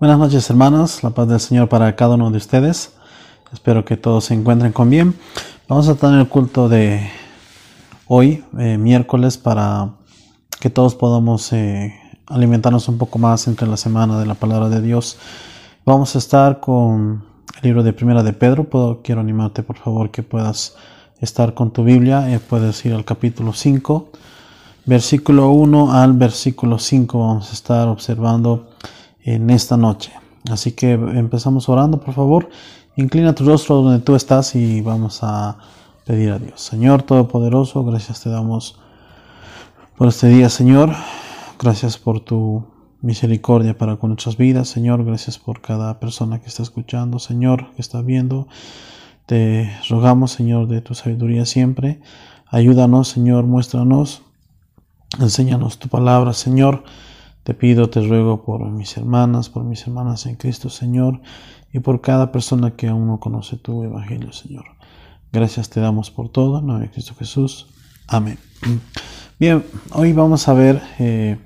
Buenas noches hermanos, la paz del Señor para cada uno de ustedes. Espero que todos se encuentren con bien. Vamos a tener el culto de hoy, eh, miércoles, para que todos podamos eh, alimentarnos un poco más entre la semana de la palabra de Dios. Vamos a estar con el libro de Primera de Pedro. Quiero animarte por favor que puedas estar con tu Biblia. Eh, puedes ir al capítulo 5, versículo 1 al versículo 5. Vamos a estar observando en esta noche. Así que empezamos orando, por favor. Inclina tu rostro donde tú estás y vamos a pedir a Dios. Señor Todopoderoso, gracias te damos por este día, Señor. Gracias por tu misericordia para con nuestras vidas, Señor. Gracias por cada persona que está escuchando, Señor, que está viendo. Te rogamos, Señor, de tu sabiduría siempre. Ayúdanos, Señor, muéstranos. Enséñanos tu palabra, Señor. Te pido, te ruego por mis hermanas, por mis hermanas en Cristo, Señor, y por cada persona que aún no conoce tu Evangelio, Señor. Gracias te damos por todo, en nombre de Cristo Jesús. Amén. Bien, hoy vamos a ver eh,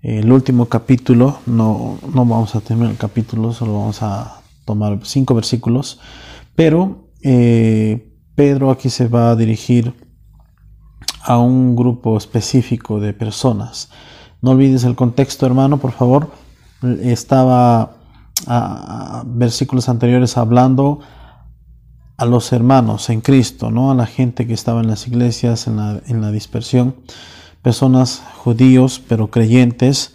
el último capítulo. No, no vamos a tener el capítulo, solo vamos a tomar cinco versículos. Pero eh, Pedro aquí se va a dirigir a un grupo específico de personas. No olvides el contexto, hermano, por favor. Estaba a, versículos anteriores hablando a los hermanos en Cristo, ¿no? A la gente que estaba en las iglesias, en la, dispersión, personas judíos, pero creyentes,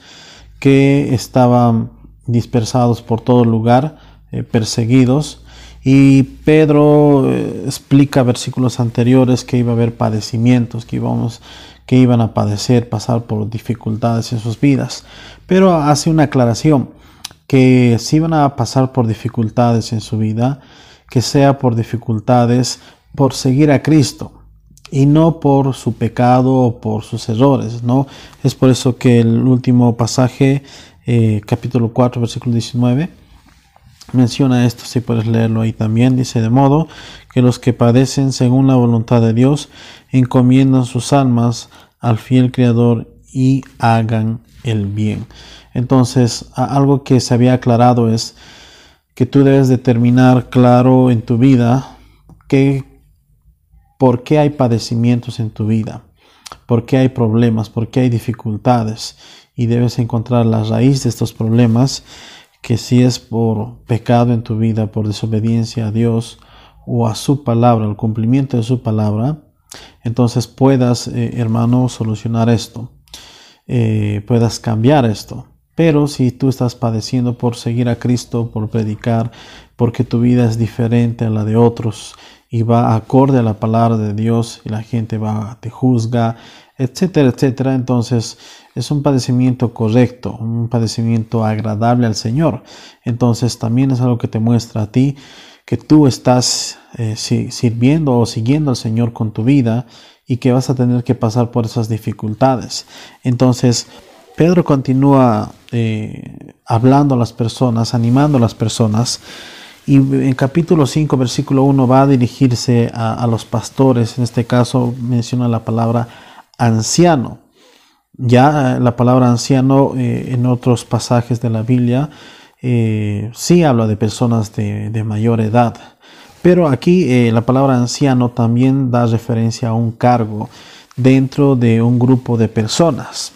que estaban dispersados por todo lugar, eh, perseguidos. Y Pedro eh, explica versículos anteriores que iba a haber padecimientos, que íbamos que iban a padecer, pasar por dificultades en sus vidas. Pero hace una aclaración, que si iban a pasar por dificultades en su vida, que sea por dificultades por seguir a Cristo y no por su pecado o por sus errores, ¿no? Es por eso que el último pasaje, eh, capítulo 4, versículo 19, menciona esto, si puedes leerlo ahí también, dice de modo que los que padecen según la voluntad de Dios encomiendan sus almas al fiel Creador y hagan el bien. Entonces, algo que se había aclarado es que tú debes determinar claro en tu vida que, por qué hay padecimientos en tu vida, por qué hay problemas, por qué hay dificultades y debes encontrar la raíz de estos problemas que si es por pecado en tu vida, por desobediencia a Dios o a su palabra, el cumplimiento de su palabra, entonces puedas, eh, hermano, solucionar esto, eh, puedas cambiar esto. Pero si tú estás padeciendo por seguir a Cristo, por predicar, porque tu vida es diferente a la de otros y va acorde a la palabra de Dios y la gente va, te juzga, etcétera, etcétera, entonces es un padecimiento correcto, un padecimiento agradable al Señor. Entonces también es algo que te muestra a ti que tú estás eh, sirviendo o siguiendo al Señor con tu vida y que vas a tener que pasar por esas dificultades. Entonces, Pedro continúa eh, hablando a las personas, animando a las personas, y en capítulo 5, versículo 1 va a dirigirse a, los pastores, en este caso menciona la palabra anciano. Ya la palabra anciano eh, en otros pasajes de la Biblia eh, sí habla de personas de, mayor edad, pero aquí eh, la palabra anciano también da referencia a un cargo dentro de un grupo de personas.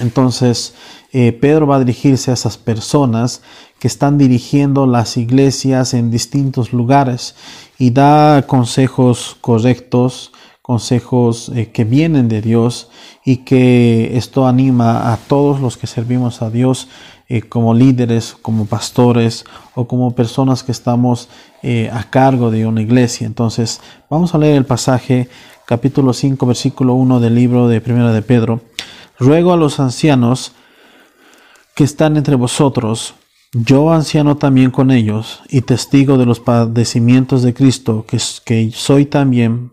Entonces, eh, Pedro va a dirigirse a esas personas que están dirigiendo las iglesias en distintos lugares y da consejos correctos, consejos que vienen de Dios y que esto anima a todos los que servimos a Dios eh, como líderes, como pastores o como personas que estamos eh, a cargo de una iglesia. Entonces, vamos a leer el pasaje capítulo 5, versículo 1 del libro de Primera de Pedro. Ruego a los ancianos que están entre vosotros, yo anciano también con ellos y testigo de los padecimientos de Cristo, que, soy también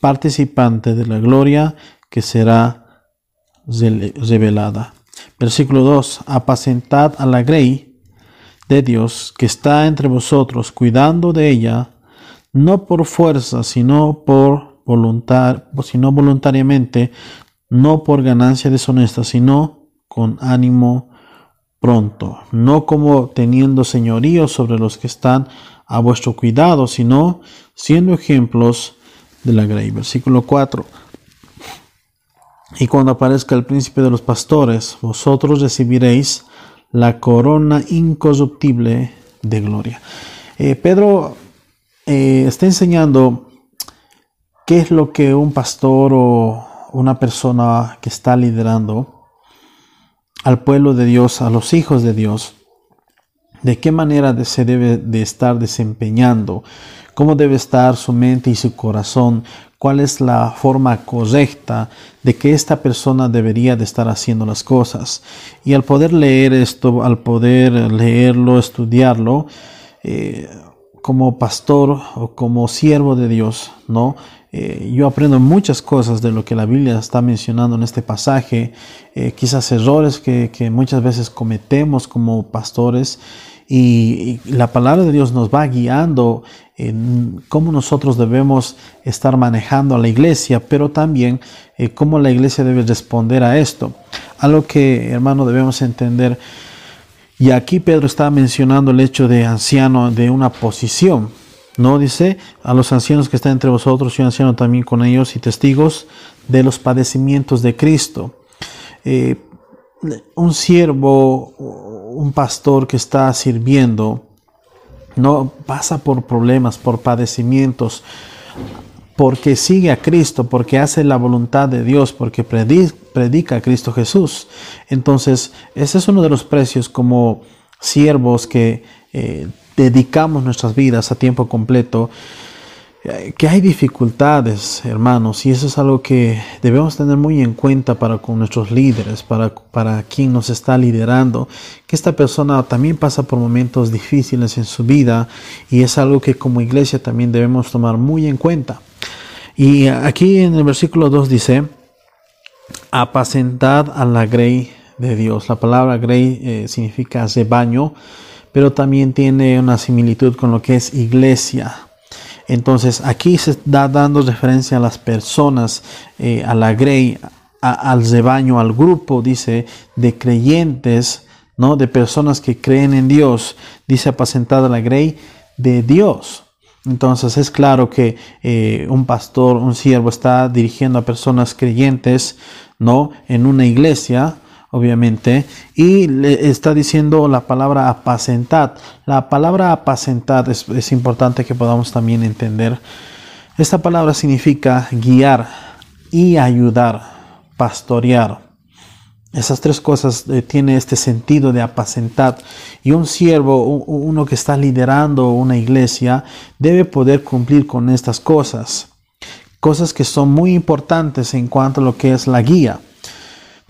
participante de la gloria que será revelada. Versículo 2. Apacentad a la grey de Dios que está entre vosotros, cuidando de ella, no por fuerza, sino por voluntad, sino voluntariamente, no por ganancia deshonesta, sino con ánimo pronto, no como teniendo señorío sobre los que están a vuestro cuidado, sino siendo ejemplos de la grey. Versículo 4. Y cuando aparezca el príncipe de los pastores, vosotros recibiréis la corona incorruptible de gloria. Eh, Pedro eh, está enseñando qué es lo que un pastor o una persona que está liderando al pueblo de Dios, a los hijos de Dios, de qué manera se debe de estar desempeñando, cómo debe estar su mente y su corazón, cuál es la forma correcta de que esta persona debería de estar haciendo las cosas. Y al poder leer esto, al poder leerlo, estudiarlo, eh, como pastor o como siervo de Dios, ¿no? Eh, yo aprendo muchas cosas de lo que la Biblia está mencionando en este pasaje, eh, quizás errores que, que, muchas veces cometemos como pastores y, la palabra de Dios nos va guiando en cómo nosotros debemos estar manejando a la iglesia, pero también eh, cómo la iglesia debe responder a esto. Algo que, hermano, debemos entender. Y aquí Pedro está mencionando el hecho de anciano, de una posición. No dice a los ancianos que están entre vosotros, yo anciano también con ellos y testigos de los padecimientos de Cristo. Eh, un siervo, un pastor que está sirviendo, no pasa por problemas, por padecimientos, porque sigue a Cristo, porque hace la voluntad de Dios, porque predica a Cristo Jesús. Entonces, ese es uno de los precios como siervos que eh, dedicamos nuestras vidas a tiempo completo, eh, que hay dificultades, hermanos, y eso es algo que debemos tener muy en cuenta para con nuestros líderes, para, para quien nos está liderando, que esta persona también pasa por momentos difíciles en su vida y es algo que como iglesia también debemos tomar muy en cuenta. Y aquí en el versículo 2 dice, apacentad a la grey de Dios. La palabra grey eh, significa rebaño pero también tiene una similitud con lo que es iglesia. Entonces aquí se está dando referencia a las personas, eh, a la grey, al rebaño, al grupo, dice, de creyentes, ¿no? De personas que creen en Dios. Dice apacentada la grey de Dios. Entonces es claro que eh, un pastor, un siervo está dirigiendo a personas creyentes, ¿no? En una iglesia, obviamente, y le está diciendo la palabra apacentad. La palabra apacentad es, importante que podamos también entender. Esta palabra significa guiar y ayudar, pastorear. Esas tres cosas eh, tiene este sentido de apacentad. Y un siervo, uno que está liderando una iglesia, debe poder cumplir con estas cosas. Cosas que son muy importantes en cuanto a lo que es la guía.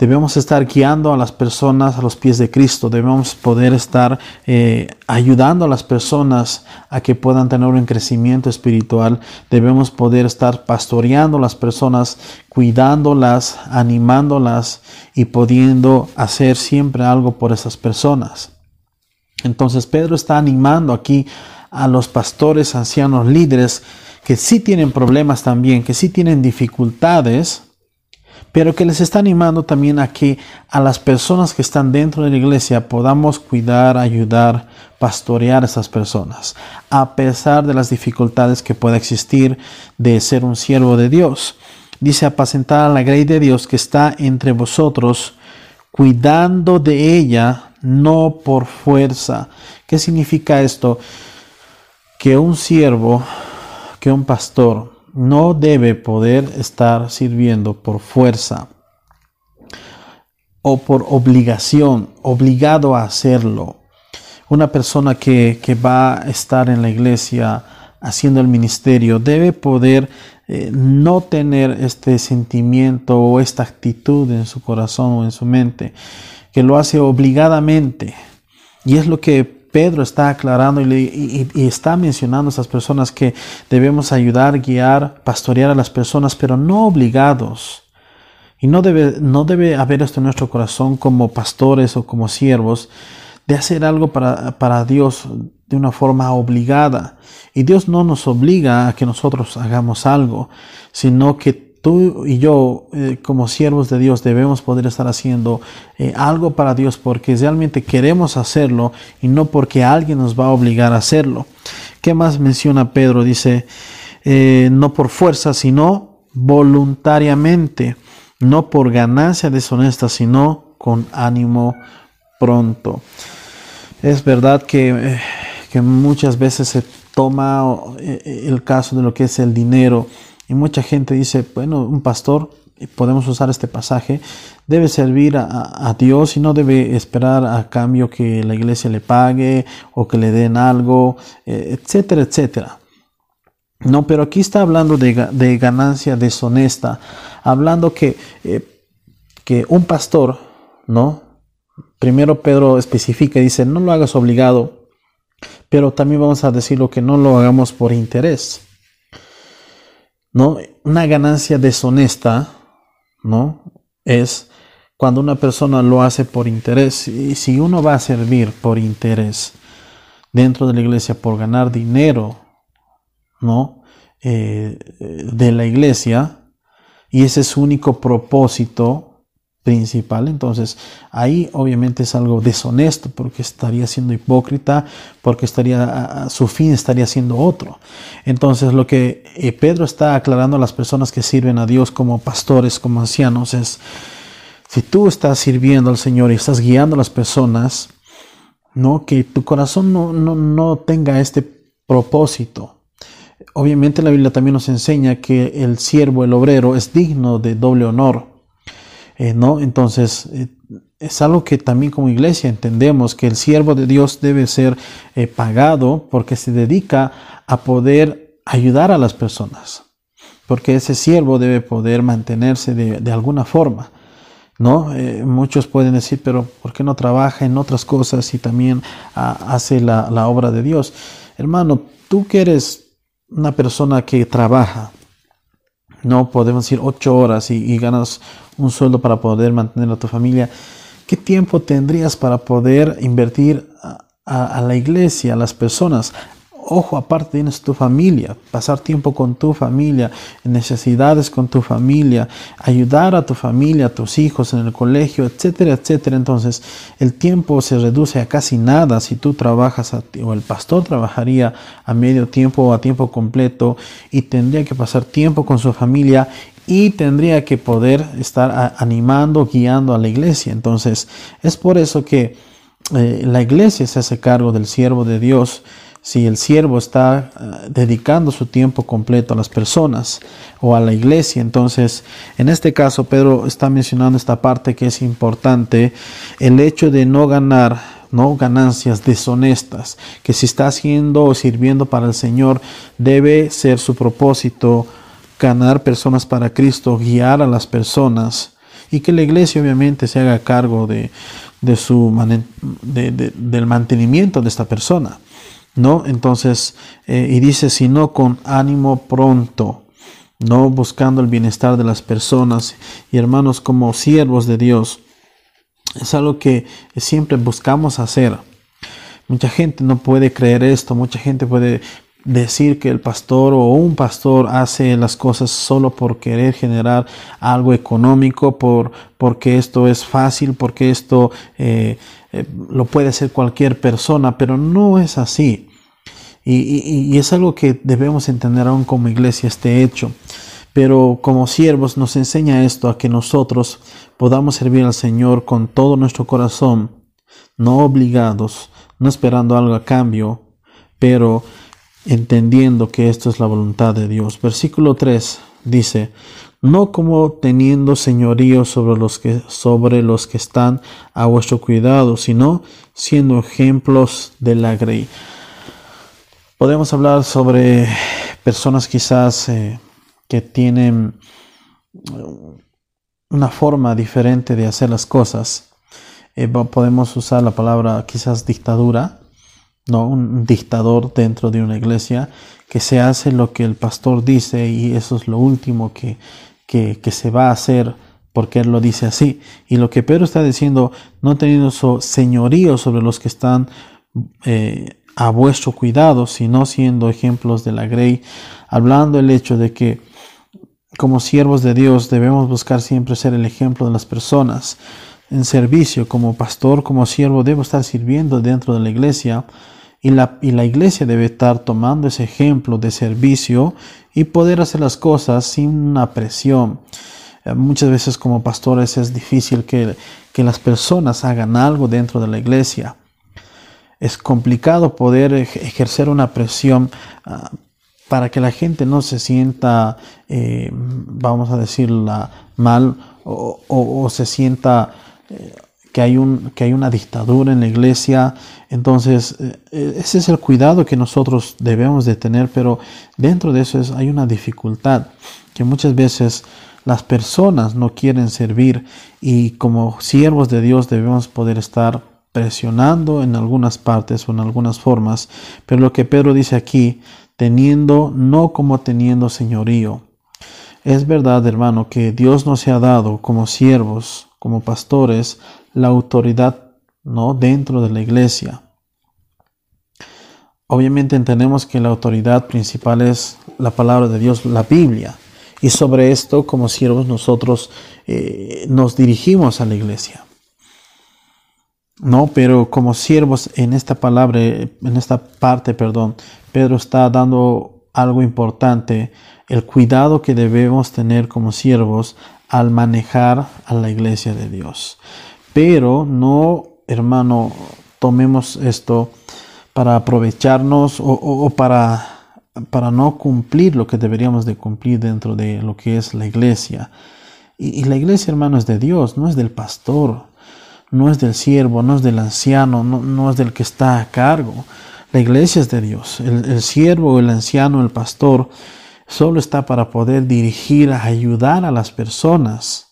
Debemos estar guiando a las personas a los pies de Cristo. Debemos poder estar eh, ayudando a las personas a que puedan tener un crecimiento espiritual. Debemos poder estar pastoreando a las personas, cuidándolas, animándolas y pudiendo hacer siempre algo por esas personas. Entonces Pedro está animando aquí a los pastores, ancianos, líderes que sí tienen problemas también, que sí tienen dificultades pero que les está animando también a que a las personas que están dentro de la iglesia podamos cuidar, ayudar, pastorear a esas personas, a pesar de las dificultades que pueda existir de ser un siervo de Dios. Dice apacentar a la grey de Dios que está entre vosotros, cuidando de ella, no por fuerza. ¿Qué significa esto? Que un siervo, que un pastor, no debe poder estar sirviendo por fuerza o por obligación, obligado a hacerlo. Una persona que, va a estar en la iglesia haciendo el ministerio debe poder eh, no tener este sentimiento o esta actitud en su corazón o en su mente, que lo hace obligadamente. Y es lo que Pedro está aclarando y, está mencionando a esas personas que debemos ayudar, guiar, pastorear a las personas, pero no obligados. Y no debe, no debe haber esto en nuestro corazón como pastores o como siervos, de hacer algo para, para Dios de una forma obligada. Y Dios no nos obliga a que nosotros hagamos algo, sino que tú y yo, eh, como siervos de Dios, debemos poder estar haciendo eh, algo para Dios porque realmente queremos hacerlo y no porque alguien nos va a obligar a hacerlo. ¿Qué más menciona Pedro? Dice, eh, no por fuerza, sino voluntariamente, no por ganancia deshonesta, sino con ánimo pronto. Es verdad que, que muchas veces se toma el caso de lo que es el dinero y mucha gente dice, bueno, un pastor, podemos usar este pasaje, debe servir a, Dios y no debe esperar a cambio que la iglesia le pague o que le den algo, eh, etcétera, etcétera. No, pero aquí está hablando de, ganancia deshonesta, hablando que, eh, que un pastor, ¿no? Primero Pedro especifica y dice, no lo hagas obligado, pero también vamos a decir lo que no lo hagamos por interés. ¿No? Una ganancia deshonesta, ¿no? Es cuando una persona lo hace por interés. Y si uno va a servir por interés dentro de la iglesia, por ganar dinero, ¿no? Eh, de la iglesia, y ese es su único propósito, principal. Entonces, ahí obviamente es algo deshonesto porque estaría siendo hipócrita, porque estaría su fin estaría siendo otro. Entonces, lo que eh, Pedro está aclarando a las personas que sirven a Dios como pastores, como ancianos, es si tú estás sirviendo al Señor y estás guiando a las personas, no que tu corazón no, no, no tenga este propósito. Obviamente la Biblia también nos enseña que el siervo, el obrero, es digno de doble honor. Eh, ¿no? Entonces, eh, es algo que también como iglesia entendemos que el siervo de Dios debe ser eh, pagado porque se dedica a poder ayudar a las personas, porque ese siervo debe poder mantenerse de, alguna forma. ¿No? muchos pueden decir, pero ¿por qué no trabaja en otras cosas y también ah, hace la, la obra de Dios? Hermano, tú que eres una persona que trabaja, no podemos decir ocho horas y, ganas un sueldo para poder mantener a tu familia. ¿Qué tiempo tendrías para poder invertir a, la iglesia, a las personas? Ojo, aparte tienes tu familia, pasar tiempo con tu familia, necesidades con tu familia, ayudar a tu familia, a tus hijos en el colegio, etcétera, etcétera. Entonces, el tiempo se reduce a casi nada si tú trabajas o el pastor trabajaría a medio tiempo o a tiempo completo y tendría que pasar tiempo con su familia y tendría que poder estar animando, guiando a la iglesia. Entonces, es por eso que eh, la iglesia se hace cargo del siervo de Dios si el siervo está eh, dedicando su tiempo completo a las personas o a la iglesia. Entonces, en este caso, Pedro está mencionando esta parte que es importante, el hecho de no ganar no ganancias deshonestas, que si está haciendo o sirviendo para el Señor, debe ser su propósito ganar personas para Cristo, guiar a las personas y que la iglesia obviamente se haga cargo de, su, del mantenimiento de esta persona. ¿No? Entonces, eh, y dice, sino con ánimo pronto, no buscando el bienestar de las personas y hermanos como siervos de Dios. Es algo que siempre buscamos hacer. Mucha gente no puede creer esto, mucha gente puede decir que el pastor o un pastor hace las cosas solo por querer generar algo económico, por, porque esto es fácil, porque esto eh, eh, lo puede hacer cualquier persona, pero no es así. Y, es algo que debemos entender aún como iglesia este hecho. Pero como siervos nos enseña esto a que nosotros podamos servir al Señor con todo nuestro corazón, no obligados, no esperando algo a cambio, pero entendiendo que esto es la voluntad de Dios. Versículo 3 dice, no como teniendo señorío sobre los que sobre los que están a vuestro cuidado, sino siendo ejemplos de la grey. Podemos hablar sobre personas quizás eh, que tienen una forma diferente de hacer las cosas. Eh, podemos usar la palabra quizás dictadura, ¿no? Un dictador dentro de una iglesia que se hace lo que el pastor dice y eso es lo último que, que, se va a hacer porque él lo dice así. Y lo que Pedro está diciendo, no teniendo su señorío sobre los que están eh, a vuestro cuidado, sino siendo ejemplos de la grey, hablando el hecho de que como siervos de Dios debemos buscar siempre ser el ejemplo de las personas. En servicio, como pastor, como siervo, debo estar sirviendo dentro de la iglesia y la, y la iglesia debe estar tomando ese ejemplo de servicio y poder hacer las cosas sin una presión. Eh, muchas veces como pastores es difícil que, que las personas hagan algo dentro de la iglesia. Es complicado poder ejercer una presión ah, para que la gente no se sienta, eh, vamos a decirla, mal o, se sienta eh, que, hay un, que hay una dictadura en la iglesia. Entonces, eh, ese es el cuidado que nosotros debemos de tener, pero dentro de eso es, hay una dificultad que muchas veces las personas no quieren servir y como siervos de Dios debemos poder estar presionando en algunas partes o en algunas formas. Pero lo que Pedro dice aquí, teniendo, no como teniendo señorío. Es verdad, hermano, que Dios nos ha dado como siervos, como pastores, la autoridad, ¿no? Dentro de la iglesia. Obviamente entendemos que la autoridad principal es la palabra de Dios, la Biblia. Y sobre esto, como siervos, nosotros eh, nos dirigimos a la iglesia. No, pero como siervos en esta palabra, en esta parte, perdón, Pedro está dando algo importante, el cuidado que debemos tener como siervos al manejar a la iglesia de Dios. Pero no, hermano, tomemos esto para aprovecharnos o, para, para no cumplir lo que deberíamos de cumplir dentro de lo que es la iglesia. Y, la iglesia, hermano, es de Dios, no es del pastor, no es del siervo, no es del anciano, no, no es del que está a cargo. La iglesia es de Dios. El, siervo, el anciano, el pastor, solo está para poder dirigir, ayudar a las personas,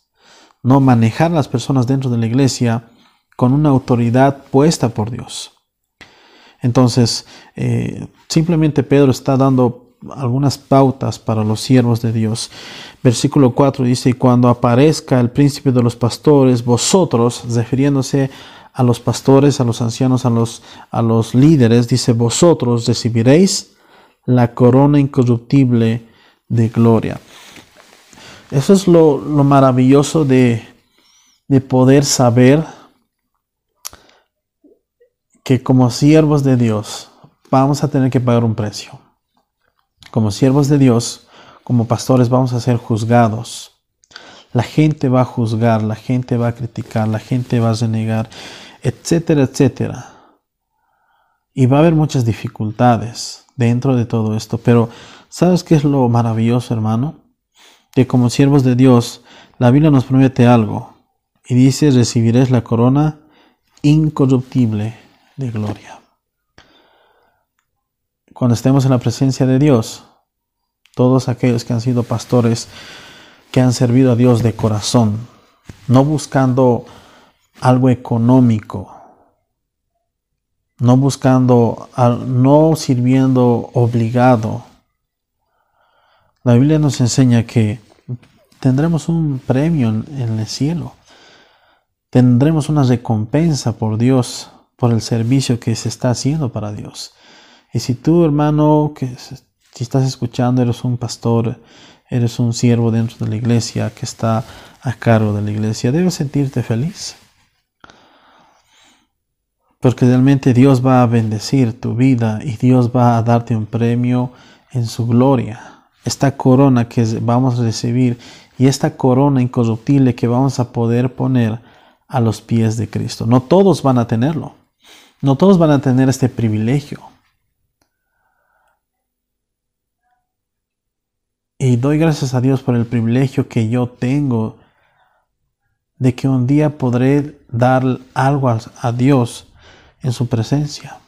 no manejar a las personas dentro de la iglesia con una autoridad puesta por Dios. Entonces, eh, simplemente Pedro está dando algunas pautas para los siervos de Dios. Versículo 4 dice, y cuando aparezca el príncipe de los pastores, vosotros, refiriéndose a los pastores, a los ancianos, a los, a los líderes, dice, vosotros recibiréis la corona incorruptible de gloria. Eso es lo, maravilloso de, de poder saber que como siervos de Dios vamos a tener que pagar un precio. Como siervos de Dios, como pastores vamos a ser juzgados. La gente va a juzgar, la gente va a criticar, la gente va a renegar etcétera, etcétera. Y va a haber muchas dificultades dentro de todo esto, pero ¿sabes qué es lo maravilloso, hermano? Que como siervos de Dios, la Biblia nos promete algo y dice, recibiréis la corona incorruptible de gloria. Cuando estemos en la presencia de Dios, todos aquellos que han sido pastores, que han servido a Dios de corazón, no buscando algo económico, no buscando, no sirviendo obligado. La Biblia nos enseña que tendremos un premio en, el cielo, tendremos una recompensa por Dios, por el servicio que se está haciendo para Dios. Y si tú, hermano, que si estás escuchando, eres un pastor, eres un siervo dentro de la iglesia que está a cargo de la iglesia, debes sentirte feliz. Porque realmente Dios va a bendecir tu vida y Dios va a darte un premio en su gloria. Esta corona que vamos a recibir y esta corona incorruptible que vamos a poder poner a los pies de Cristo. No todos van a tenerlo. No todos van a tener este privilegio. Y doy gracias a Dios por el privilegio que yo tengo de que un día podré dar algo a, Dios en su presencia.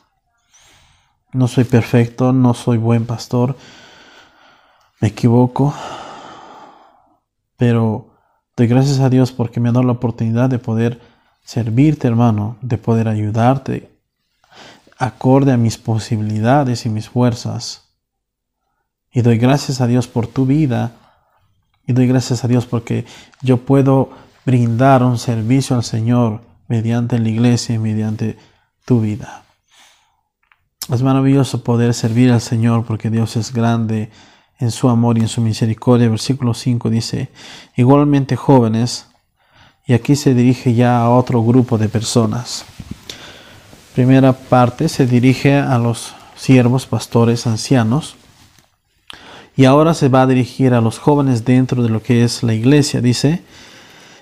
No soy perfecto, no soy buen pastor, me equivoco, pero doy gracias a Dios porque me ha dado la oportunidad de poder servirte, hermano, de poder ayudarte acorde a mis posibilidades y mis fuerzas. Y doy gracias a Dios por tu vida. Y doy gracias a Dios porque yo puedo brindar un servicio al Señor mediante la iglesia y mediante tu vida. Es maravilloso poder servir al Señor porque Dios es grande en su amor y en su misericordia. Versículo 5 dice, igualmente jóvenes, y aquí se dirige ya a otro grupo de personas. Primera parte se dirige a los siervos, pastores, ancianos. Y ahora se va a dirigir a los jóvenes dentro de lo que es la iglesia. Dice,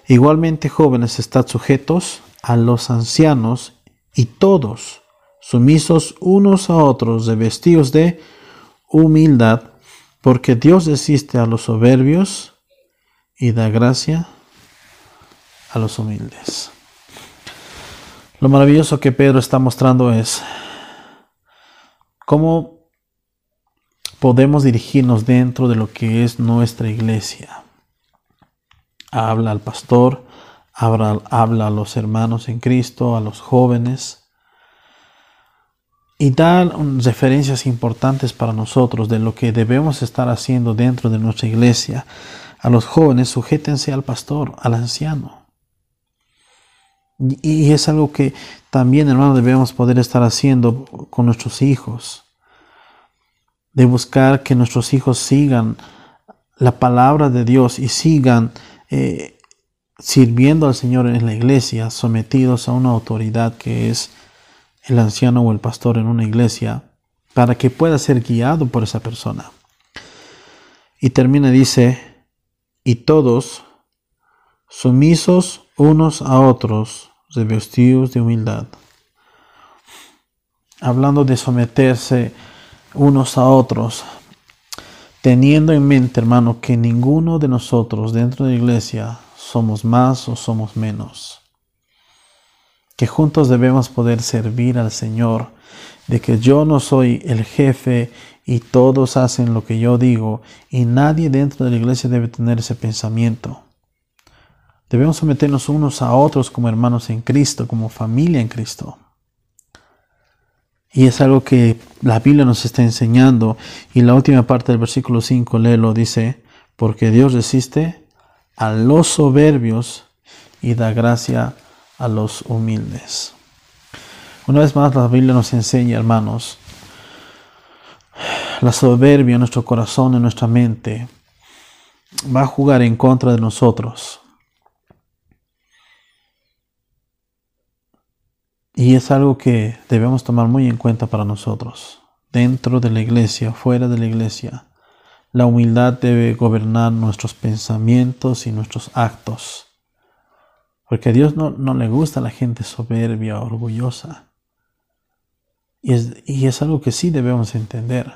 igualmente jóvenes, estad sujetos a los ancianos y todos sumisos unos a otros, de vestidos de humildad, porque Dios desiste a los soberbios y da gracia a los humildes. Lo maravilloso que Pedro está mostrando es cómo podemos dirigirnos dentro de lo que es nuestra iglesia. Habla al pastor, habla, habla a los hermanos en Cristo, a los jóvenes, y da referencias importantes para nosotros de lo que debemos estar haciendo dentro de nuestra iglesia. A los jóvenes, sujétense al pastor, al anciano. Y es algo que también, hermanos, debemos poder estar haciendo con nuestros hijos. De buscar que nuestros hijos sigan la palabra de Dios y sigan eh, sirviendo al Señor en la iglesia, sometidos a una autoridad que es el anciano o el pastor en una iglesia para que pueda ser guiado por esa persona. Y termina, dice, y todos sumisos unos a otros, revestidos de humildad. Hablando de someterse unos a otros, teniendo en mente, hermano, que ninguno de nosotros dentro de la iglesia somos más o somos menos que juntos debemos poder servir al Señor, de que yo no soy el jefe y todos hacen lo que yo digo y nadie dentro de la iglesia debe tener ese pensamiento. Debemos someternos unos a otros como hermanos en Cristo, como familia en Cristo. Y es algo que la Biblia nos está enseñando. Y la última parte del versículo 5, léelo, dice, porque Dios resiste a los soberbios y da gracia a a los humildes. Una vez más la Biblia nos enseña, hermanos, la soberbia en nuestro corazón, en nuestra mente, va a jugar en contra de nosotros. Y es algo que debemos tomar muy en cuenta para nosotros. Dentro de la iglesia, fuera de la iglesia, la humildad debe gobernar nuestros pensamientos y nuestros actos. Porque a Dios no, le gusta la gente soberbia, orgullosa. Y es, y es algo que sí debemos entender.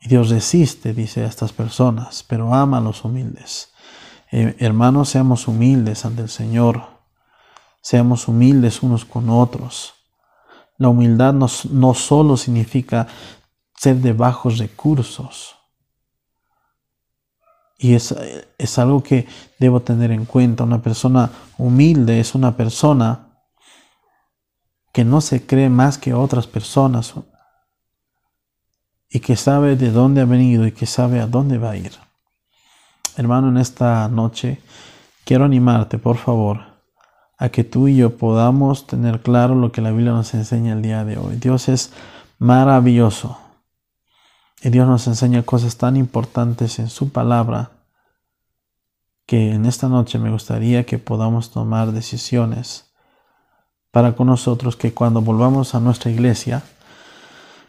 Y Dios resiste, dice a estas personas, pero ama a los humildes. Eh, hermanos, seamos humildes ante el Señor. Seamos humildes unos con otros. La humildad no, no solo significa ser de bajos recursos. Y es, es algo que debo tener en cuenta. Una persona humilde es una persona que no se cree más que otras personas y que sabe de dónde ha venido y que sabe a dónde va a ir. Hermano, en esta noche quiero animarte, por favor, a que tú y yo podamos tener claro lo que la Biblia nos enseña el día de hoy. Dios es maravilloso. Y Dios nos enseña cosas tan importantes en su palabra que en esta noche me gustaría que podamos tomar decisiones para con nosotros que cuando volvamos a nuestra iglesia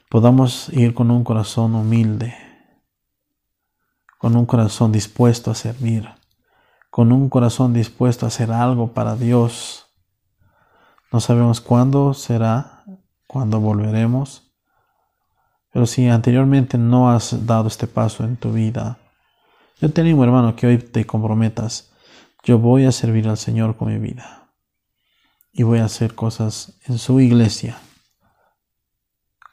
podamos ir con un corazón humilde, con un corazón dispuesto a servir, con un corazón dispuesto a hacer algo para Dios. No sabemos cuándo será, cuándo volveremos pero si anteriormente no has dado este paso en tu vida, yo te animo, hermano, que hoy te comprometas. Yo voy a servir al Señor con mi vida. Y voy a hacer cosas en su iglesia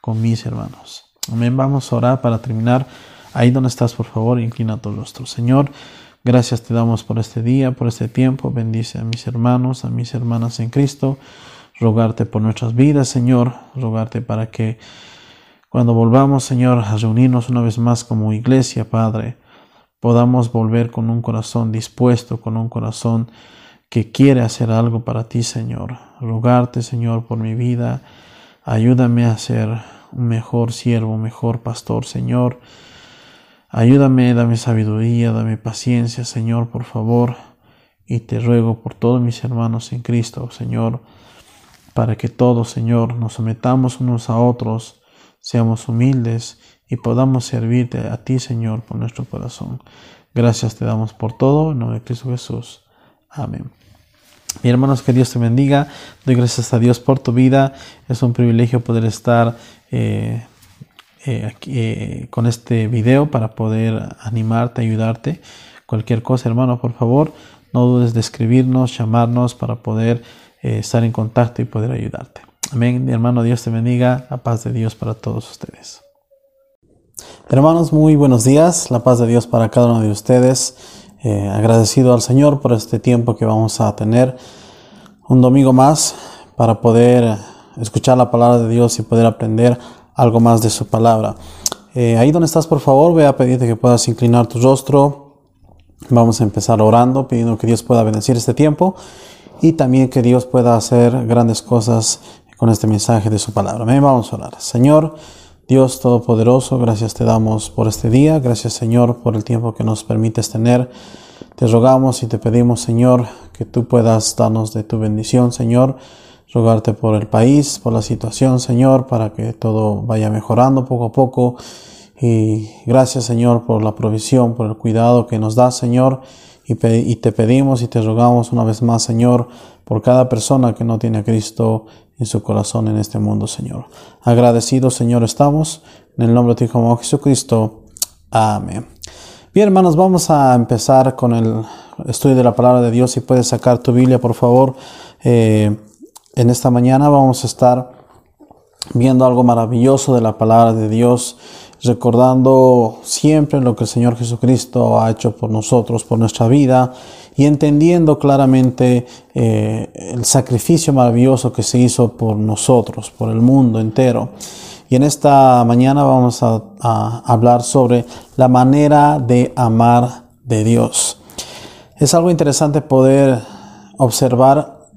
con mis hermanos. Amén. Vamos a orar para terminar. Ahí donde estás, por favor, inclina tu rostro. Señor, gracias te damos por este día, por este tiempo. Bendice a mis hermanos, a mis hermanas en Cristo. Rogarte por nuestras vidas, Señor. Rogarte para que cuando volvamos, Señor, a reunirnos una vez más como iglesia, Padre, podamos volver con un corazón dispuesto, con un corazón que quiere hacer algo para ti, Señor. Rogarte, Señor, por mi vida. Ayúdame a ser un mejor siervo, un mejor pastor, Señor. Ayúdame, dame sabiduría, dame paciencia, Señor, por favor. Y te ruego por todos mis hermanos en Cristo, Señor, para que todos, Señor, nos sometamos unos a otros, seamos humildes y podamos servirte a ti, Señor, por nuestro corazón. Gracias te damos por todo, en nombre de Cristo Jesús. Amén. Mi hermanos, que Dios te bendiga. Doy gracias a Dios por tu vida. Es un privilegio poder estar eh, eh, aquí, eh, con este video para poder animarte, ayudarte. Cualquier cosa, hermano, por favor, no dudes de escribirnos, llamarnos para poder estar en contacto y poder ayudarte. Amén. Hermano, Dios te bendiga. La paz de Dios para todos ustedes. Hermanos, muy buenos días. La paz de Dios para cada uno de ustedes. Eh, agradecido al Señor por este tiempo que vamos a tener un domingo más para poder escuchar la palabra de Dios y poder aprender algo más de su palabra. Eh, ahí donde estás, por favor, voy a pedirte que puedas inclinar tu rostro. Vamos a empezar orando, pidiendo que Dios pueda bendecir este tiempo y también que Dios pueda hacer grandes cosas con este mensaje de su palabra. Vamos a orar. Señor, Dios Todopoderoso, gracias te damos por este día, gracias Señor por el tiempo que nos permites tener. Te rogamos y te pedimos Señor que tú puedas darnos de tu bendición Señor, rogarte por el país, por la situación Señor, para que todo vaya mejorando poco a poco. Y gracias Señor por la provisión, por el cuidado que nos das Señor. Y, te pedimos y te rogamos una vez más Señor por cada persona que no tiene a Cristo en su corazón en este mundo, Señor. Agradecidos, Señor, estamos. En el nombre de tu Hijo Jesucristo. Amén. Bien, hermanos, vamos a empezar con el estudio de la palabra de Dios. Si puedes sacar tu Biblia, por favor. Eh, en esta mañana vamos a estar viendo algo maravilloso de la palabra de Dios, recordando siempre lo que el Señor Jesucristo ha hecho por nosotros, por nuestra vida y entendiendo claramente eh, el sacrificio maravilloso que se hizo por nosotros, por el mundo entero. Y en esta mañana vamos a, hablar sobre la manera de amar de Dios. Es algo interesante poder observar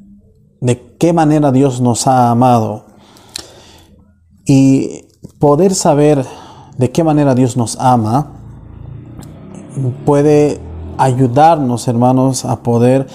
de qué manera Dios nos ha amado y poder saber de qué manera Dios nos ama puede ayudarnos, hermanos, a poder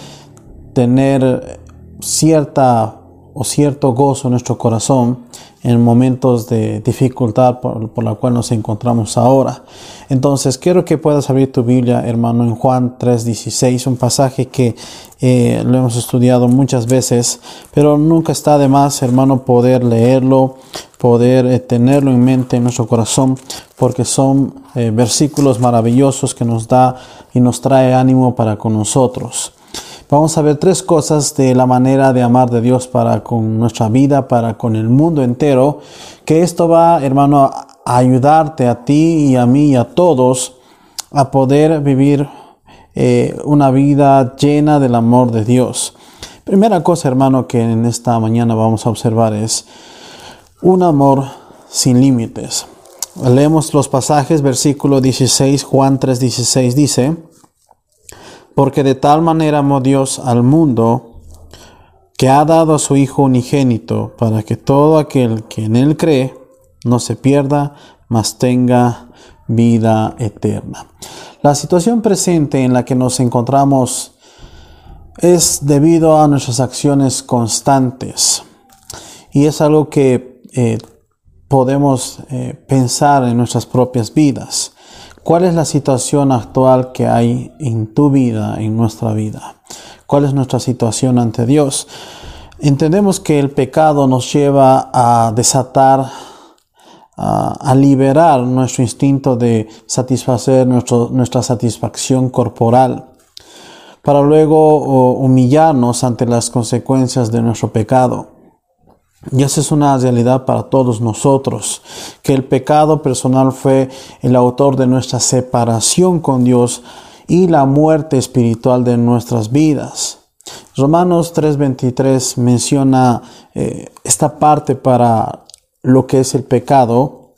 tener cierta o cierto gozo en nuestro corazón en momentos de dificultad por, la cual nos encontramos ahora. Entonces, quiero que puedas abrir tu Biblia, hermano, en Juan 3:16, un pasaje que eh, lo hemos estudiado muchas veces, pero nunca está de más, hermano, poder leerlo, poder eh, tenerlo en mente en nuestro corazón, porque son eh, versículos maravillosos que nos da y nos trae ánimo para con nosotros. Vamos a ver tres cosas de la manera de amar de Dios para con nuestra vida, para con el mundo entero, que esto va, hermano, a ayudarte a ti y a mí y a todos a poder vivir eh, una vida llena del amor de Dios. Primera cosa, hermano, que en esta mañana vamos a observar es un amor sin límites. Leemos los pasajes, versículo 16, Juan 3:16 dice, porque de tal manera amó Dios al mundo que ha dado a su Hijo unigénito para que todo aquel que en él cree no se pierda, mas tenga vida eterna. La situación presente en la que nos encontramos es debido a nuestras acciones constantes y es algo que eh, podemos eh, pensar en nuestras propias vidas. ¿Cuál es la situación actual que hay en tu vida, en nuestra vida? ¿Cuál es nuestra situación ante Dios? Entendemos que el pecado nos lleva a desatar, a, liberar nuestro instinto de satisfacer nuestra satisfacción corporal, para luego humillarnos ante las consecuencias de nuestro pecado. Y esa es una realidad para todos nosotros, que el pecado personal fue el autor de nuestra separación con Dios y la muerte espiritual de nuestras vidas. Romanos 3:23 menciona eh, esta parte para lo que es el pecado.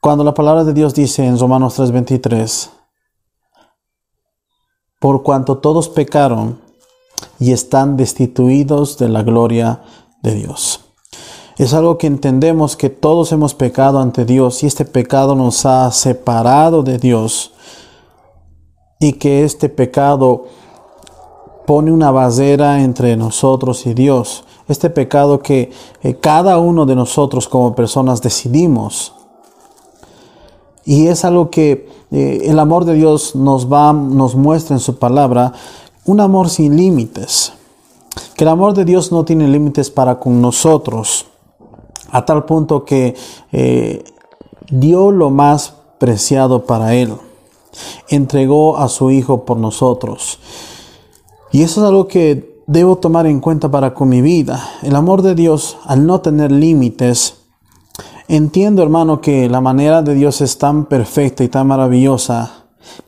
Cuando la palabra de Dios dice en Romanos 3:23, por cuanto todos pecaron y están destituidos de la gloria de Dios. Es algo que entendemos que todos hemos pecado ante Dios y este pecado nos ha separado de Dios y que este pecado pone una barrera entre nosotros y Dios. Este pecado que eh, cada uno de nosotros como personas decidimos. Y es algo que eh, el amor de Dios nos va, nos muestra en su palabra, un amor sin límites. Que el amor de Dios no tiene límites para con nosotros, a tal punto que eh, dio lo más preciado para Él. Entregó a su Hijo por nosotros. Y eso es algo que debo tomar en cuenta para con mi vida. El amor de Dios, al no tener límites, entiendo hermano que la manera de Dios es tan perfecta y tan maravillosa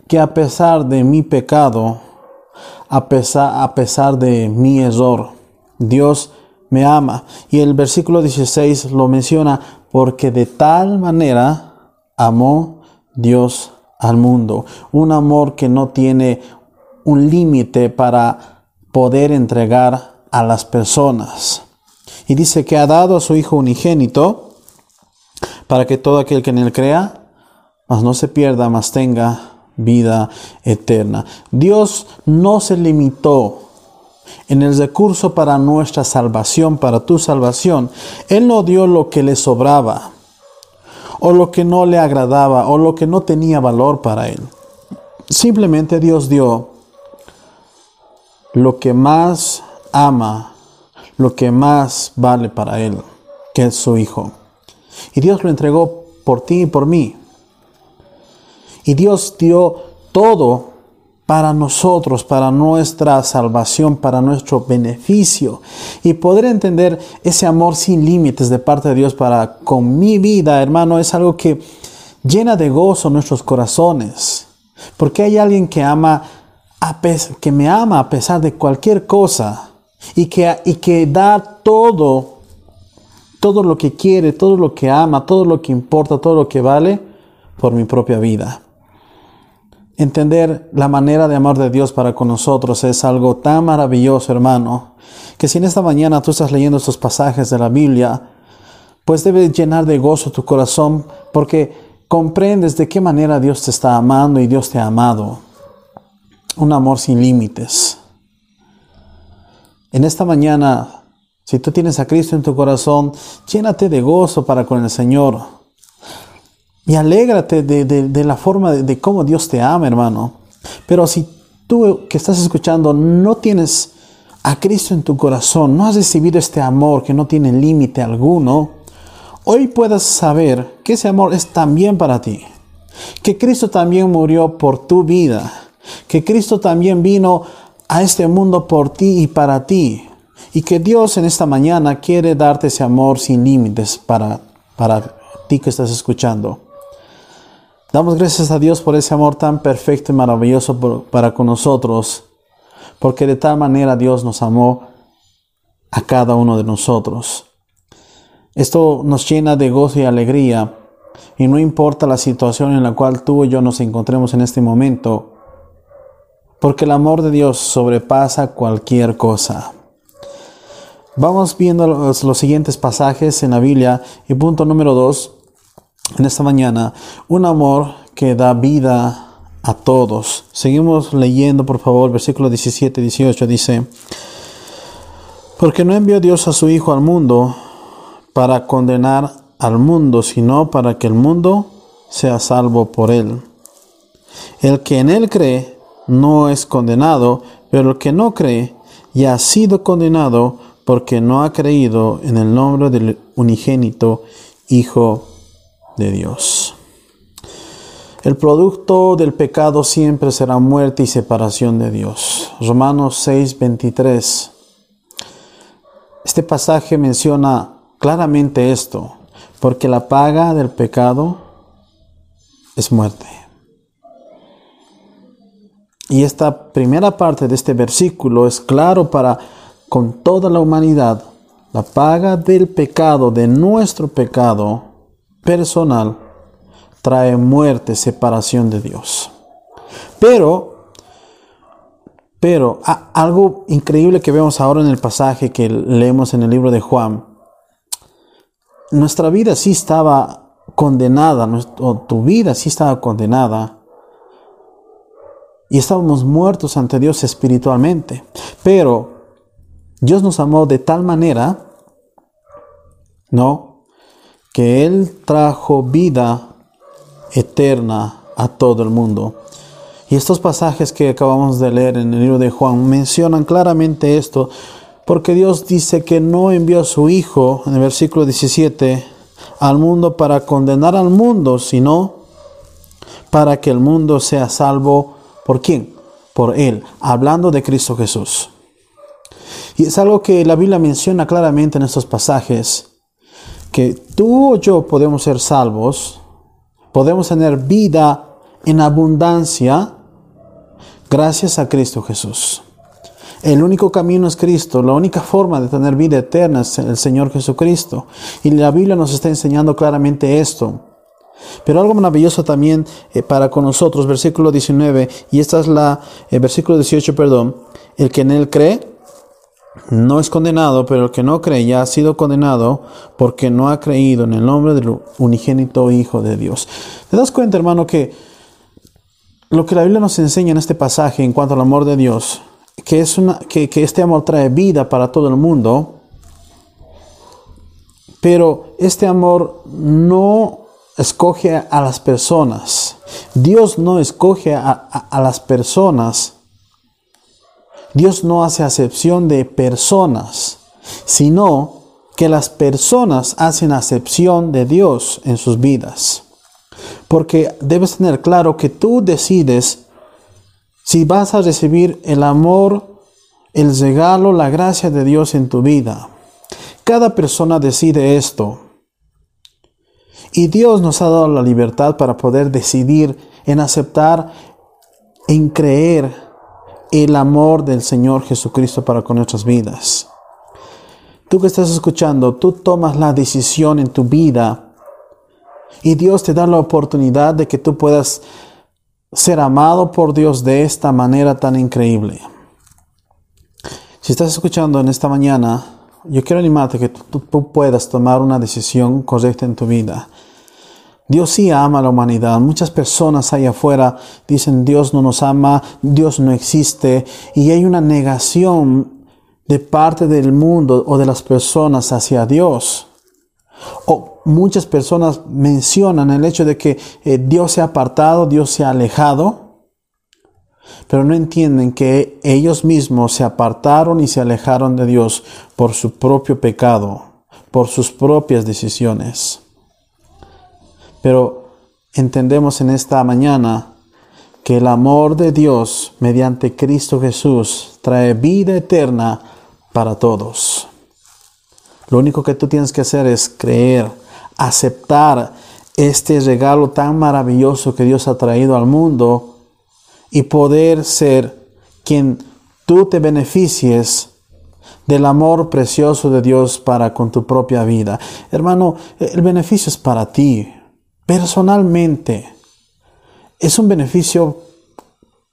que a pesar de mi pecado, a pesar, a pesar de mi error, Dios me ama. Y el versículo 16 lo menciona, porque de tal manera amó Dios al mundo. Un amor que no tiene un límite para poder entregar a las personas. Y dice que ha dado a su Hijo unigénito para que todo aquel que en él crea, mas no se pierda, mas tenga vida eterna. Dios no se limitó en el recurso para nuestra salvación, para tu salvación. Él no dio lo que le sobraba, o lo que no le agradaba, o lo que no tenía valor para él. Simplemente Dios dio lo que más ama, lo que más vale para él, que es su Hijo. Y Dios lo entregó por ti y por mí. Y Dios dio todo para nosotros, para nuestra salvación, para nuestro beneficio. Y poder entender ese amor sin límites de parte de Dios para con mi vida, hermano, es algo que llena de gozo nuestros corazones. Porque hay alguien que ama, que me ama a pesar de cualquier cosa y que, y que da todo, todo lo que quiere, todo lo que ama, todo lo que importa, todo lo que vale por mi propia vida. Entender la manera de amor de Dios para con nosotros es algo tan maravilloso, hermano, que si en esta mañana tú estás leyendo estos pasajes de la Biblia, pues debe llenar de gozo tu corazón porque comprendes de qué manera Dios te está amando y Dios te ha amado. Un amor sin límites. En esta mañana, si tú tienes a Cristo en tu corazón, llénate de gozo para con el Señor. Y alégrate de, la forma de, cómo Dios te ama, hermano. Pero si tú que estás escuchando no tienes a Cristo en tu corazón, no has recibido este amor que no tiene límite alguno, hoy puedas saber que ese amor es también para ti. Que Cristo también murió por tu vida. Que Cristo también vino a este mundo por ti y para ti. Y que Dios en esta mañana quiere darte ese amor sin límites para, para ti que estás escuchando. Damos gracias a Dios por ese amor tan perfecto y maravilloso para con nosotros, porque de tal manera Dios nos amó a cada uno de nosotros. Esto nos llena de gozo y alegría, y no importa la situación en la cual tú y yo nos encontremos en este momento, porque el amor de Dios sobrepasa cualquier cosa. Vamos viendo los, los siguientes pasajes en la Biblia y punto número dos en esta mañana, un amor que da vida a todos. Seguimos leyendo, por favor, versículo 17 18 dice, porque no envió Dios a su Hijo al mundo para condenar al mundo, sino para que el mundo sea salvo por él. El que en él cree no es condenado, pero el que no cree ya ha sido condenado porque no ha creído en el nombre del unigénito Hijo de Dios. El producto del pecado siempre será muerte y separación de Dios. Romanos 6, 23. Este pasaje menciona claramente esto, porque la paga del pecado es muerte. Y esta primera parte de este versículo es claro para con toda la humanidad. La paga del pecado, de nuestro pecado, personal trae muerte, separación de Dios. Pero, pero algo increíble que vemos ahora en el pasaje que leemos en el libro de Juan, nuestra vida sí estaba condenada, o tu vida sí estaba condenada, y estábamos muertos ante Dios espiritualmente. Pero Dios nos amó de tal manera, ¿no? Que Él trajo vida eterna a todo el mundo. Y estos pasajes que acabamos de leer en el libro de Juan mencionan claramente esto, porque Dios dice que no envió a su Hijo, en el versículo 17, al mundo para condenar al mundo, sino para que el mundo sea salvo ¿Por quién? Por Él, hablando de Cristo Jesús. Y es algo que la Biblia menciona claramente en estos pasajes, que tú o yo podemos ser salvos, podemos tener vida en abundancia gracias a Cristo Jesús. El único camino es Cristo, la única forma de tener vida eterna es el Señor Jesucristo. Y la Biblia nos está enseñando claramente esto. Pero algo maravilloso también eh, para con nosotros, versículo 19, y esta es la, versículo 18, perdón, el que en él cree no es condenado, pero el que no cree ya ha sido condenado porque no ha creído en el nombre del unigénito Hijo de Dios. ¿Te das cuenta, hermano, que lo que la Biblia nos enseña en este pasaje en cuanto al amor de Dios, que, es una, que, este amor trae vida para todo el mundo, pero este amor no escoge a las personas. Dios no escoge a, las personas. Dios no hace acepción de personas, sino que las personas hacen acepción de Dios en sus vidas. Porque debes tener claro que tú decides si vas a recibir el amor, el regalo, la gracia de Dios en tu vida. Cada persona decide esto. Y Dios nos ha dado la libertad para poder decidir en aceptar, en creer el amor del Señor Jesucristo para con nuestras vidas. Tú que estás escuchando, tú tomas la decisión en tu vida y Dios te da la oportunidad de que tú puedas ser amado por Dios de esta manera tan increíble. Si estás escuchando en esta mañana, yo quiero animarte que tú, puedas tomar una decisión correcta en tu vida. Dios sí ama a la humanidad. Muchas personas allá afuera dicen Dios no nos ama, Dios no existe y hay una negación de parte del mundo o de las personas hacia Dios. O muchas personas mencionan el hecho de que eh, Dios se ha apartado, Dios se ha alejado pero no entienden que ellos mismos se apartaron y se alejaron de Dios por su propio pecado, por sus propias decisiones. Pero entendemos en esta mañana que el amor de Dios mediante Cristo Jesús trae vida eterna para todos. Lo único que tú tienes que hacer es creer, aceptar este regalo tan maravilloso que Dios ha traído al mundo y poder ser quien tú te beneficies del amor precioso de Dios para con tu propia vida. Hermano, el beneficio es para ti, personalmente. Es un beneficio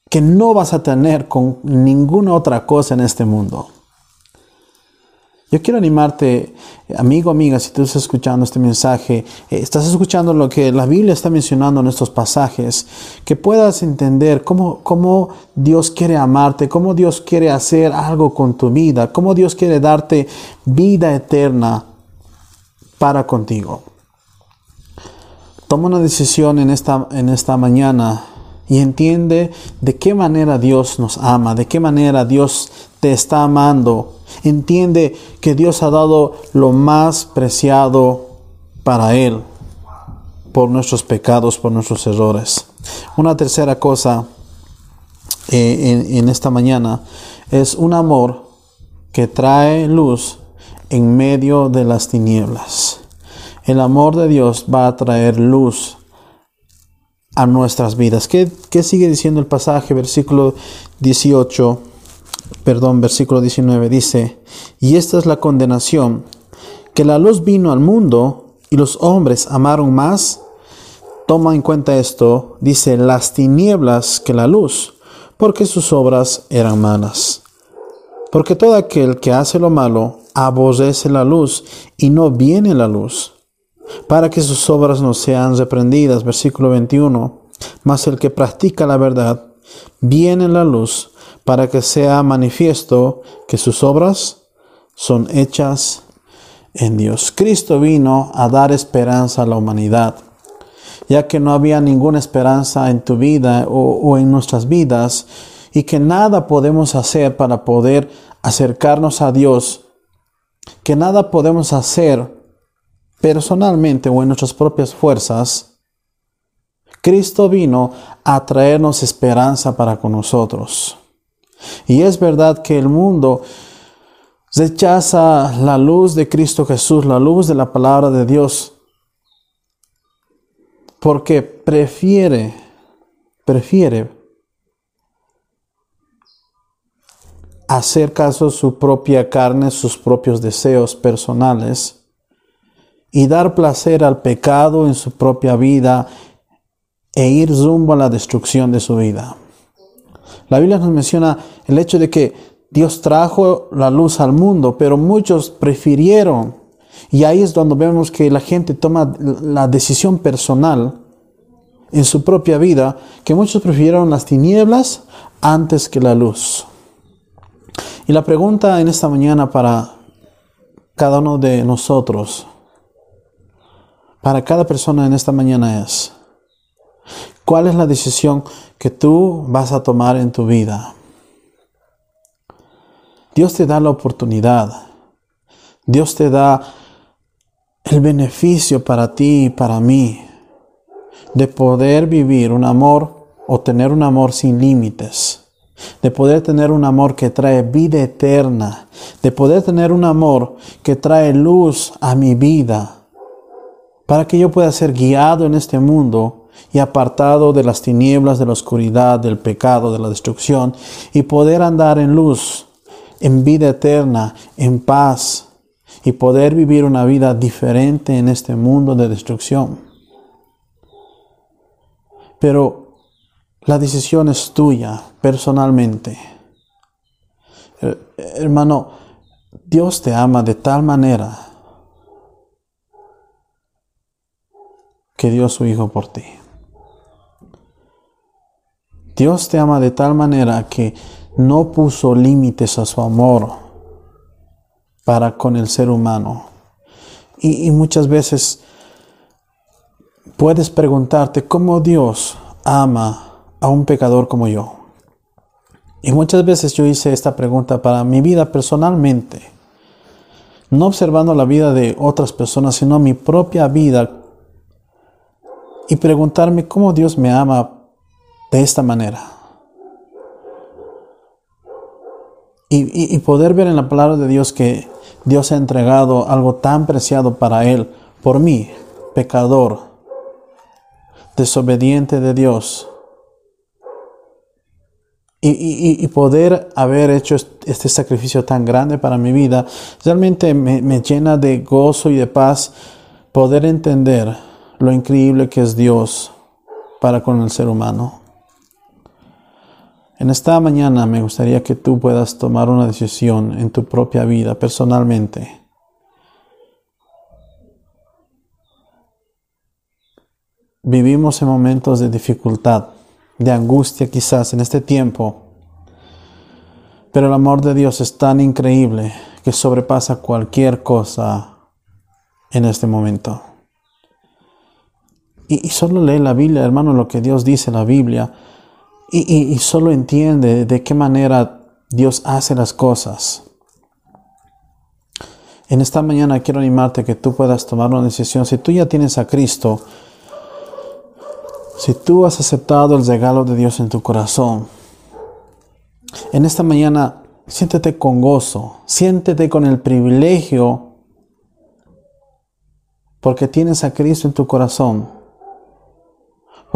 que no vas a tener con ninguna otra cosa en este mundo. Yo quiero animarte, amigo, amiga, si tú estás escuchando este mensaje, eh, estás escuchando lo que la Biblia está mencionando en estos pasajes, que puedas entender cómo, cómo Dios quiere amarte, cómo Dios quiere hacer algo con tu vida, cómo Dios quiere darte vida eterna para contigo. Toma una decisión en esta, en esta mañana y entiende de qué manera Dios nos ama, de qué manera Dios te está amando Entiende que Dios ha dado lo más preciado para Él por nuestros pecados, por nuestros errores. Una tercera cosa eh, en, esta mañana es un amor que trae luz en medio de las tinieblas. El amor de Dios va a traer luz a nuestras vidas. ¿Qué, ¿Qué, sigue diciendo el pasaje? Versículo 18 perdón, versículo 19 dice, y esta es la condenación, que la luz vino al mundo y los hombres amaron más. Toma en cuenta esto, dice, las tinieblas que la luz, porque sus obras eran malas. Porque todo aquel que hace lo malo aborrece la luz y no viene la luz, para que sus obras no sean reprendidas. Versículo 21. Mas el que practica la verdad viene en la luz para que sea manifiesto que sus obras son hechas en Dios. Cristo vino a dar esperanza a la humanidad, ya que no había ninguna esperanza en tu vida o, en nuestras vidas y que nada podemos hacer para poder acercarnos a Dios, que nada podemos hacer personalmente o en nuestras propias fuerzas, Cristo vino a traernos esperanza para con nosotros. Y es verdad que el mundo rechaza la luz de Cristo Jesús, la luz de la palabra de Dios, porque prefiere, prefiere hacer caso a su propia carne, sus propios deseos personales y dar placer al pecado en su propia vida e ir rumbo a la destrucción de su vida. La Biblia nos menciona el hecho de que Dios trajo la luz al mundo, pero muchos prefirieron. Y ahí es donde vemos que la gente toma la decisión personal en su propia vida, que muchos prefirieron las tinieblas antes que la luz. Y la pregunta en esta mañana para cada uno de nosotros, para cada persona en esta mañana es, ¿cuál es la decisión que tú vas a tomar en tu vida? Dios te da la oportunidad, Dios te da el beneficio para ti y para mí de poder vivir un amor o tener un amor sin límites de poder tener un amor que trae vida eterna, de poder tener un amor que trae luz a mi vida, para que yo pueda ser guiado en este mundo y apartado de las tinieblas, de la oscuridad, del pecado, de la destrucción, y poder andar en luz, en vida eterna, en paz, y poder vivir una vida diferente en este mundo de destrucción. Pero la decisión es tuya personalmente. Eh, hermano, Dios te ama de tal manera que dio su Hijo por ti. Dios te ama de tal manera que no puso límites a su amor para con el ser humano. Y, y muchas veces puedes preguntarte cómo Dios ama a un pecador como yo? Y muchas veces yo hice esta pregunta para mi vida personalmente, no observando la vida de otras personas, sino mi propia vida, y preguntarme cómo Dios me ama de esta manera. Y, y, poder ver en la palabra de Dios que Dios ha entregado algo tan preciado para Él, por mí, pecador, desobediente de Dios, y, poder haber hecho este sacrificio tan grande para mi vida, realmente me, llena de gozo y de paz poder entender lo increíble que es Dios para con el ser humano. En esta mañana me gustaría que tú puedas tomar una decisión en tu propia vida, personalmente. Vivimos en momentos de dificultad de angustia quizás en este tiempo. Pero el amor de Dios es tan increíble que sobrepasa cualquier cosa en este momento. Y, solo lee la Biblia, hermano, lo que Dios dice en la Biblia. Y, y solo entiende de qué manera Dios hace las cosas. En esta mañana quiero animarte a que tú puedas tomar una decisión. Si tú ya tienes a Cristo, si tú has aceptado el regalo de Dios en tu corazón, en esta mañana siéntete con gozo, siéntete con el privilegio, porque tienes a Cristo en tu corazón,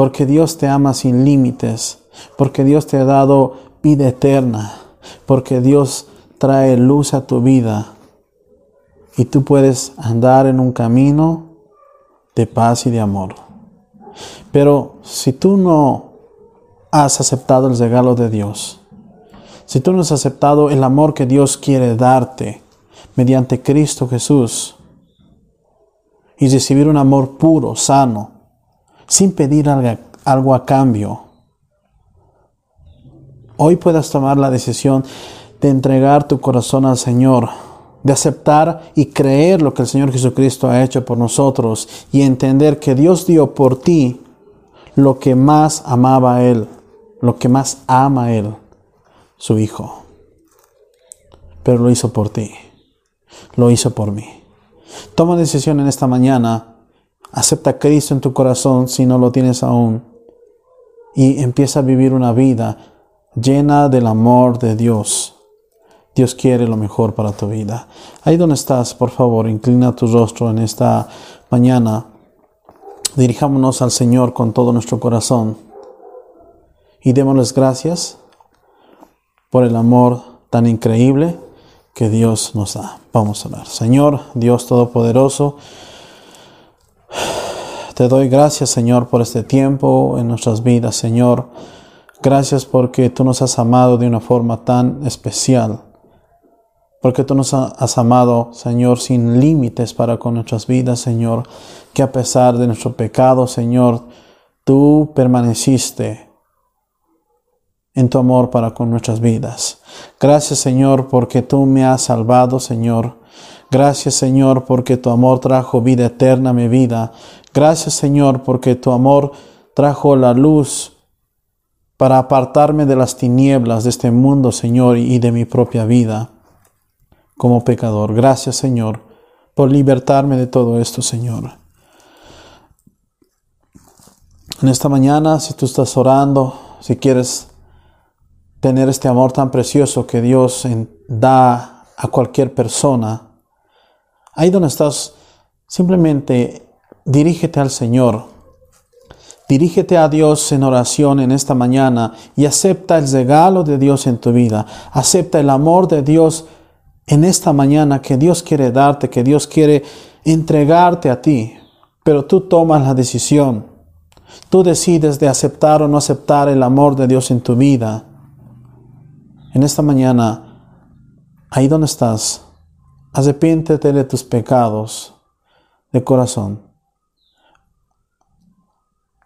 porque Dios te ama sin límites, porque Dios te ha dado vida eterna, porque Dios trae luz a tu vida. Y tú puedes andar en un camino de paz y de amor. Pero si tú no has aceptado el regalo de Dios, si tú no has aceptado el amor que Dios quiere darte mediante Cristo Jesús, y recibir un amor puro, sano, sin pedir algo a cambio. Hoy puedas tomar la decisión de entregar tu corazón al Señor, de aceptar y creer lo que el Señor Jesucristo ha hecho por nosotros y entender que Dios dio por ti lo que más amaba Él, lo que más ama Él, su Hijo. Pero lo hizo por ti, lo hizo por mí. Toma decisión en esta mañana, acepta a Cristo en tu corazón si no lo tienes aún y empieza a vivir una vida llena del amor de Dios. Dios quiere lo mejor para tu vida. Ahí donde estás, por favor, inclina tu rostro en esta mañana. Dirijámonos al Señor con todo nuestro corazón y démosles gracias por el amor tan increíble que Dios nos da. Vamos a orar. Señor, Dios Todopoderoso, te doy gracias, Señor, por este tiempo en nuestras vidas, Señor. Gracias porque tú nos has amado de una forma tan especial. Porque tú nos has amado, Señor, sin límites para con nuestras vidas, Señor. Que a pesar de nuestro pecado, Señor, tú permaneciste en tu amor para con nuestras vidas. Gracias, Señor, porque tú me has salvado, Señor. Gracias, Señor, porque tu amor trajo vida eterna a mi vida. Gracias, Señor, porque tu amor trajo la luz para apartarme de las tinieblas de este mundo, Señor, y de mi propia vida como pecador. Gracias, Señor, por libertarme de todo esto, Señor. En esta mañana, si tú estás orando, si quieres tener este amor tan precioso que Dios da a cualquier persona, ahí donde estás, simplemente dirígete al Señor Dirígete a Dios en oración en esta mañana y acepta el regalo de Dios en tu vida. Acepta el amor de Dios en esta mañana que Dios quiere darte, que Dios quiere entregarte a ti. Pero tú tomas la decisión. Tú decides de aceptar o no aceptar el amor de Dios en tu vida. En esta mañana, ahí donde estás, arrepiéntete de tus pecados de corazón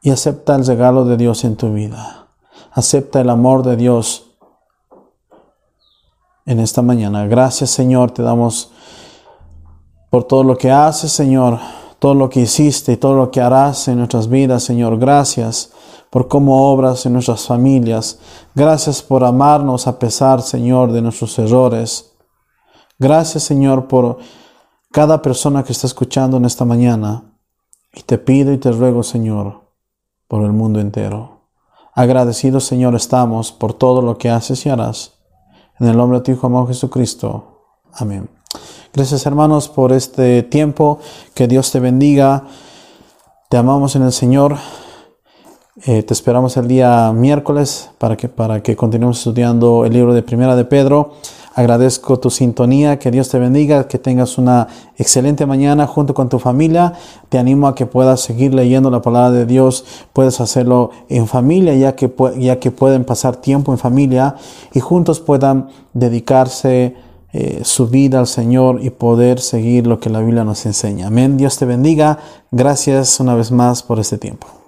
y acepta el regalo de Dios en tu vida. Acepta el amor de Dios en esta mañana. Gracias Señor, te damos por todo lo que haces Señor, todo lo que hiciste y todo lo que harás en nuestras vidas Señor. Gracias por cómo obras en nuestras familias. Gracias por amarnos a pesar Señor de nuestros errores. Gracias Señor por cada persona que está escuchando en esta mañana. Y te pido y te ruego Señor por el mundo entero. Agradecidos, Señor, estamos por todo lo que haces y harás. En el nombre de tu Hijo amado Jesucristo. Amén. Gracias, hermanos, por este tiempo. Que Dios te bendiga. Te amamos en el Señor. Eh, te esperamos el día miércoles para que, para que continuemos estudiando el libro de Primera de Pedro. Agradezco tu sintonía, que Dios te bendiga, que tengas una excelente mañana junto con tu familia. Te animo a que puedas seguir leyendo la palabra de Dios, puedes hacerlo en familia, ya que, ya que pueden pasar tiempo en familia y juntos puedan dedicarse eh, su vida al Señor y poder seguir lo que la Biblia nos enseña. Amén. Dios te bendiga. Gracias una vez más por este tiempo.